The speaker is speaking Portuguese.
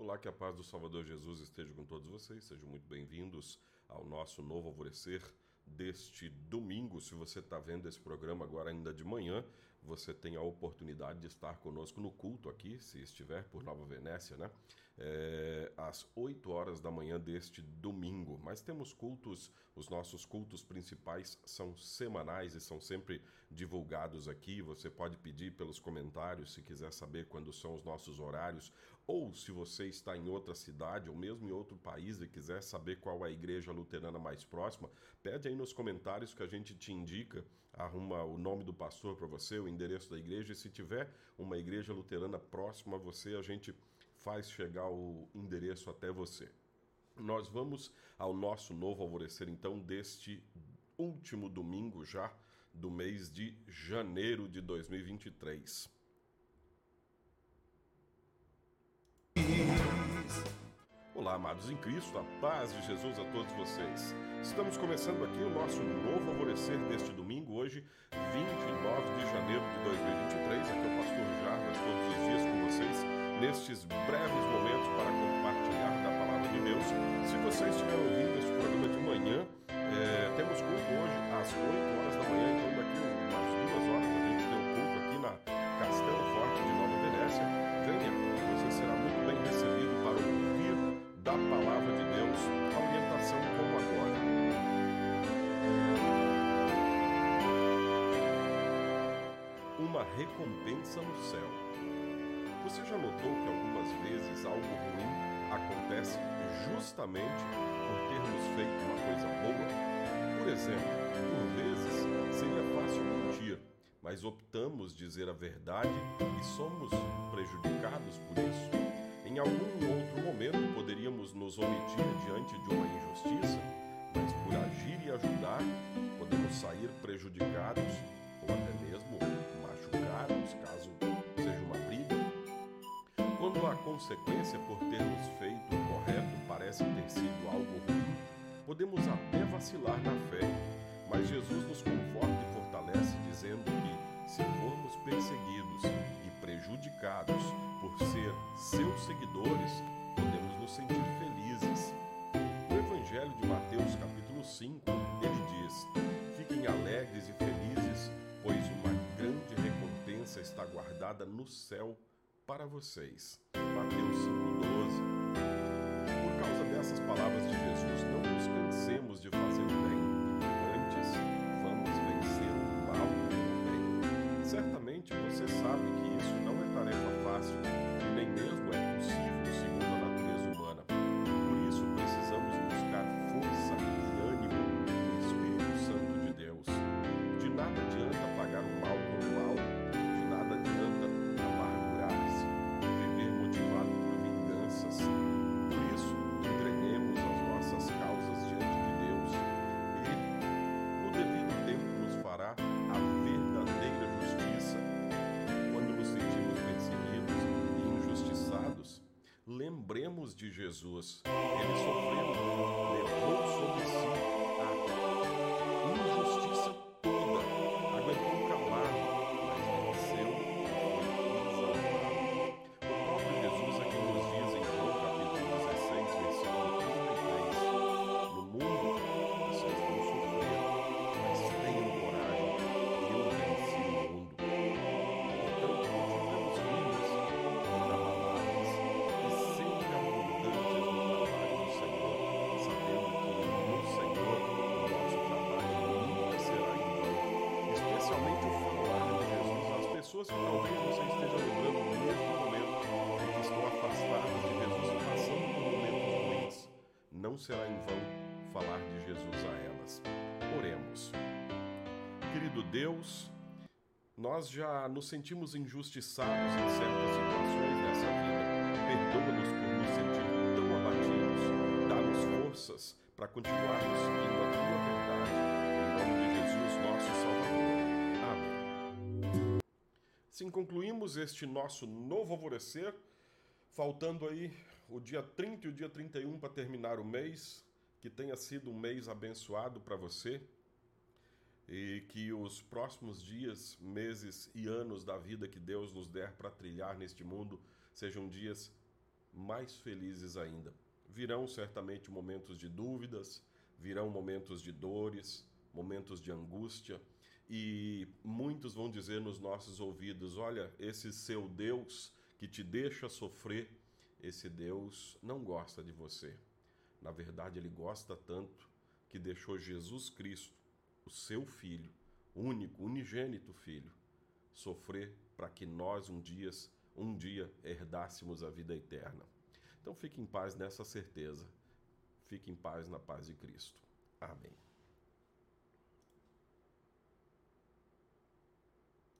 Olá, que a paz do Salvador Jesus esteja com todos vocês. Sejam muito bem-vindos ao nosso novo alvorecer deste domingo. Se você está vendo esse programa agora ainda de manhã, você tem a oportunidade de estar conosco no culto aqui, se estiver por Nova Venécia, né? É, às 8 horas da manhã deste domingo. Mas temos cultos, os nossos cultos principais são semanais e são sempre divulgados aqui. Você pode pedir pelos comentários se quiser saber quando são os nossos horários, ou se você está em outra cidade ou mesmo em outro país e quiser saber qual é a igreja luterana mais próxima, pede aí nos comentários que a gente te indica, arruma o nome do pastor para você, o endereço da igreja, e se tiver uma igreja luterana próxima a você, a gente faz chegar o endereço até você. Nós vamos ao nosso novo alvorecer, então, deste último domingo já do mês de janeiro de 2023. Olá, amados em Cristo, a paz de Jesus a todos vocês. Estamos começando aqui o nosso novo alvorecer deste domingo, hoje, 29 de janeiro de 2023. Aqui é o Pastor Jardas, nestes breves momentos para compartilhar da palavra de Deus. Se você estiver ouvindo este programa de manhã, é, temos culto hoje às 8 horas da manhã, então daqui umas duas horas a gente tem um culto aqui na Castelo Forte de Nova Venécia. Venha, você será muito bem recebido para ouvir da palavra de Deus a orientação como agora. Uma recompensa no céu. Você já notou que algumas vezes algo ruim acontece justamente por termos feito uma coisa boa? Por exemplo, por vezes seria fácil mentir, mas optamos dizer a verdade e somos prejudicados por isso. Em algum outro momento poderíamos nos omitir diante de uma injustiça, mas por agir e ajudar podemos sair prejudicados ou até mesmo machucados, caso consequência por termos feito o correto parece ter sido algo ruim, podemos até vacilar na fé, mas Jesus nos conforta e fortalece dizendo que se formos perseguidos e prejudicados por ser seus seguidores, podemos nos sentir felizes. No Evangelho de Mateus, capítulo 5, ele diz: Fiquem alegres e felizes, pois uma grande recompensa está guardada no céu para vocês. Mateus 5,12. Por causa dessas palavras de Jesus, não de Jesus. Ele sofreu, levou sobre si a injustiça Será em vão falar de Jesus a elas. Oremos. Querido Deus, nós já nos sentimos injustiçados em certas situações dessa vida. Perdoa-nos por nos sentir tão abatidos. Dá-nos forças para continuarmos seguindo a tua verdade. Em nome de Jesus, nosso Salvador. Amém. Assim concluímos este nosso novo alvorecer. Faltando aí o dia 30 e o dia 31 para terminar o mês. Que tenha sido um mês abençoado para você e que os próximos dias, meses e anos da vida que Deus nos der para trilhar neste mundo sejam dias mais felizes ainda. Virão certamente momentos de dúvidas, virão momentos de dores, momentos de angústia, e muitos vão dizer nos nossos ouvidos: olha, esse seu Deus que te deixa sofrer, esse Deus não gosta de você. Na verdade, ele gosta tanto que deixou Jesus Cristo, o seu filho, único, unigênito filho, sofrer para que nós um dia, um dia herdássemos a vida eterna. Então fique em paz nessa certeza. Fique em paz na paz de Cristo. Amém.